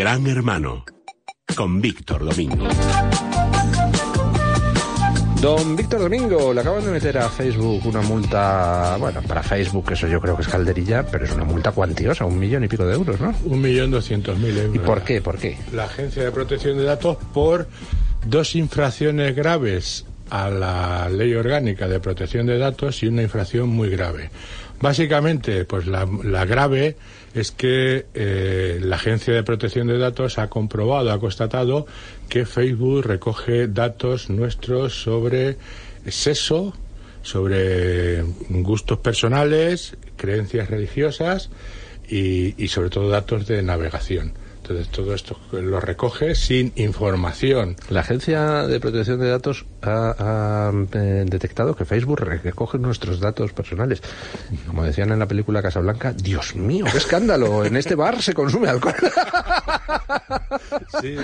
Gran Hermano con Víctor Domingo. Don Víctor Domingo, le acaban de meter a Facebook una multa, bueno, para Facebook eso yo creo que es calderilla, pero es una multa cuantiosa, un millón y pico de euros, ¿no? Un millón doscientos mil euros. ¿Y por qué? ¿Por qué? La Agencia de Protección de Datos por dos infracciones graves a la Ley Orgánica de Protección de Datos y una infracción muy grave. Básicamente, pues la, la grave es que eh, la Agencia de Protección de Datos ha comprobado, ha constatado que Facebook recoge datos nuestros sobre sexo, sobre gustos personales, creencias religiosas y, y sobre todo datos de navegación. Entonces todo esto lo recoge sin información. La Agencia de Protección de Datos ha, ha, eh, detectado que Facebook recoge nuestros datos personales. Como decían en la película Casablanca, Dios mío, qué escándalo, en este bar se consume alcohol. Sí,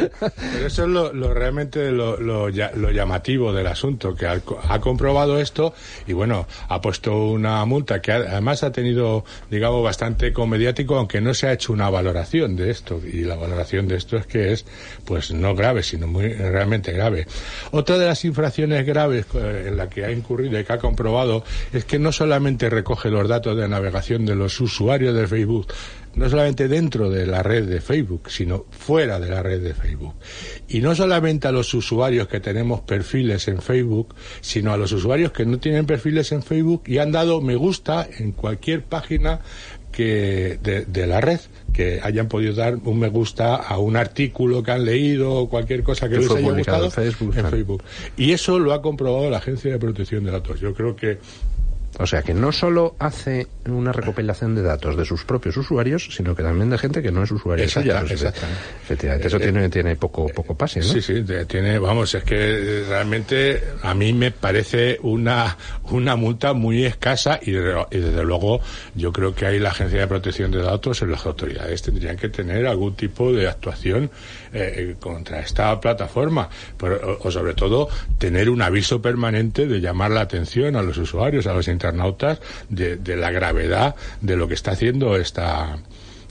pero eso es lo, lo realmente lo, lo, lo, llamativo del asunto, que ha, ha, comprobado esto y bueno, ha puesto una multa que además ha tenido, digamos, bastante comediático, aunque no se ha hecho una valoración de esto. Y la valoración de esto es que es, pues no grave, sino muy realmente grave. Otra de las infracciones graves en la que ha incurrido y que ha comprobado es que no solamente recoge los datos de navegación de los usuarios de Facebook, no solamente dentro de la red de Facebook, sino fuera de la red de Facebook. Y no solamente a los usuarios que tenemos perfiles en Facebook, sino a los usuarios que no tienen perfiles en Facebook y han dado me gusta en cualquier página que de, de la red que hayan podido dar un me gusta a un artículo que han leído o cualquier cosa que, que les haya gustado en Facebook, en Facebook. Y eso lo ha comprobado la Agencia de Protección de Datos. Yo creo que o sea que no solo hace una recopilación de datos de sus propios usuarios, sino que también de gente que no es usuario Exacta, suya. Efectivamente, eso eh, tiene, tiene poco, poco pase, ¿no? Sí, sí, tiene, vamos, es que realmente a mí me parece una, una multa muy escasa y, y desde luego yo creo que ahí la Agencia de Protección de Datos y las autoridades tendrían que tener algún tipo de actuación eh, contra esta plataforma, pero, o, o sobre todo tener un aviso permanente de llamar la atención a los usuarios, a los internautas de, de, la gravedad de lo que está haciendo esta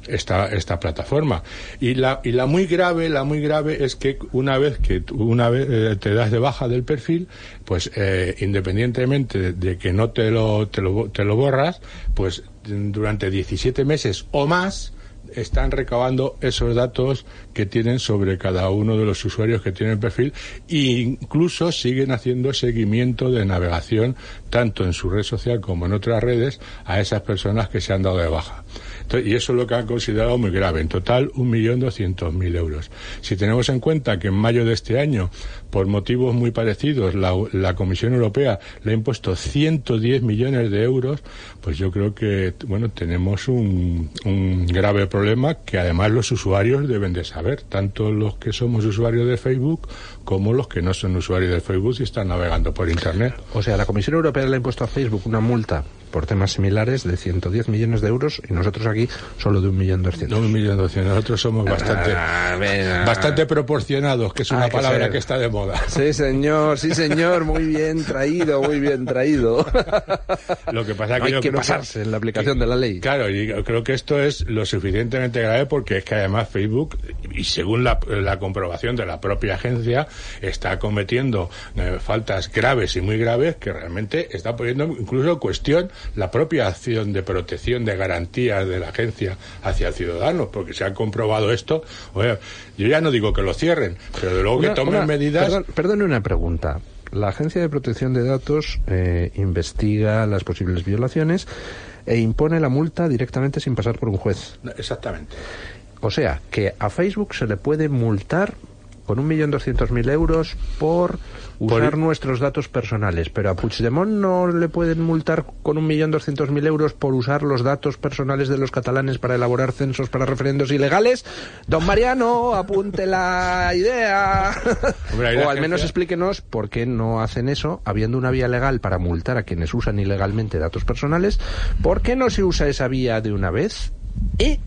esta, esta plataforma. Y la y la muy grave la muy grave es que una vez que una vez eh, te das de baja del perfil pues eh, independientemente de, que no te lo, te lo te lo borras pues durante 17 meses o más están recabando esos datos que tienen sobre cada uno de los usuarios que tienen perfil e incluso siguen haciendo seguimiento de navegación tanto en su red social como en otras redes a esas personas que se han dado de baja. Y eso es lo que han considerado muy grave. En total, 1.200.000 euros. Si tenemos en cuenta que en mayo de este año, por motivos muy parecidos, la, la Comisión Europea le ha impuesto 110 millones de euros, pues yo creo que, bueno, tenemos un, un grave problema que además los usuarios deben de saber, tanto los que somos usuarios de Facebook como los que no son usuarios de Facebook y están navegando por Internet. O sea, la Comisión Europea le ha impuesto a Facebook una multa por temas similares de 110 millones de euros y nosotros aquí solo de un millón doscientos. De un millón doscientos. Nosotros somos bastante, ah, bastante proporcionados, que es una ah, que palabra ser. que está de moda. Sí, señor, sí, señor. Muy bien traído, muy bien traído. Lo que pasa no que hay yo que pasarse en la aplicación que, de la ley. Claro, y creo que esto es lo suficientemente grave porque es que además Facebook, y según la, la comprobación de la propia agencia, está cometiendo eh, faltas graves y muy graves que realmente está poniendo incluso cuestión la propia acción de protección de garantías de la agencia hacia el ciudadano, porque se ha comprobado esto. Oye, yo ya no digo que lo cierren, pero de luego una, que tomen una, medidas. Perdón, perdone una pregunta. La Agencia de Protección de Datos eh, investiga las posibles violaciones e impone la multa directamente sin pasar por un juez. Exactamente. O sea, que a Facebook se le puede multar con un millón doscientos mil euros por usar por... nuestros datos personales, pero a Puigdemont no le pueden multar con un millón doscientos mil euros por usar los datos personales de los catalanes para elaborar censos para referendos ilegales. Don Mariano, apunte la idea. Hombre, o al menos explíquenos por qué no hacen eso, habiendo una vía legal para multar a quienes usan ilegalmente datos personales. ¿Por qué no se usa esa vía de una vez? Y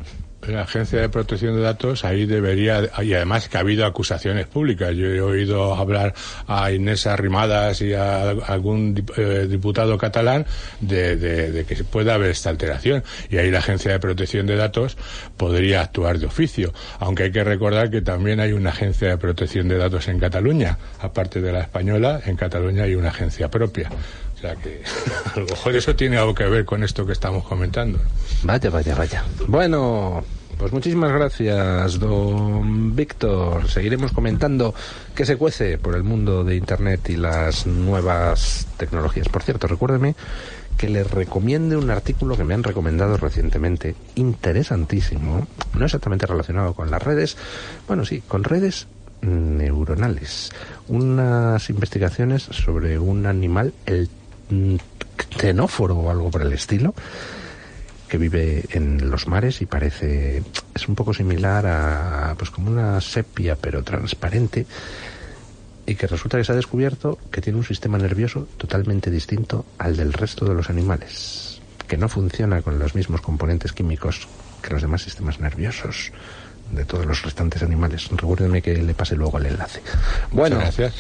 la Agencia de Protección de Datos ahí debería, y además que ha habido acusaciones públicas. Yo he oído hablar a Inés Arrimadas y a algún eh, diputado catalán de, de, que pueda haber esta alteración. Y ahí la Agencia de Protección de Datos podría actuar de oficio. Aunque hay que recordar que también hay una Agencia de Protección de Datos en Cataluña. Aparte de la española, en Cataluña hay una agencia propia. O sea que a lo mejor eso tiene algo que ver con esto que estamos comentando. Vaya, vaya, vaya. Bueno, pues muchísimas gracias, don Víctor. Seguiremos comentando qué se cuece por el mundo de Internet y las nuevas tecnologías. Por cierto, recuérdeme que le recomiende un artículo que me han recomendado recientemente, interesantísimo, no exactamente relacionado con las redes, bueno, sí, con redes neuronales. Unas investigaciones sobre un animal, el xenóforo o algo por el estilo, que vive en los mares y parece es un poco similar a pues como una sepia pero transparente y que resulta que se ha descubierto que tiene un sistema nervioso totalmente distinto al del resto de los animales, que no funciona con los mismos componentes químicos que los demás sistemas nerviosos de todos los restantes animales. Recuérdenme que le pase luego el enlace. Bueno, gracias.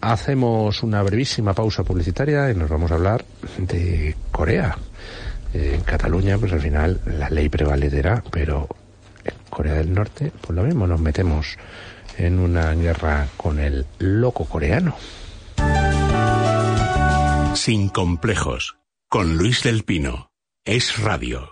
Hacemos una brevísima pausa publicitaria y nos vamos a hablar de Corea. En Cataluña, pues al final la ley prevalecerá, pero en Corea del Norte, pues lo mismo, nos metemos en una guerra con el loco coreano. Sin complejos, con Luis del Pino. Es radio.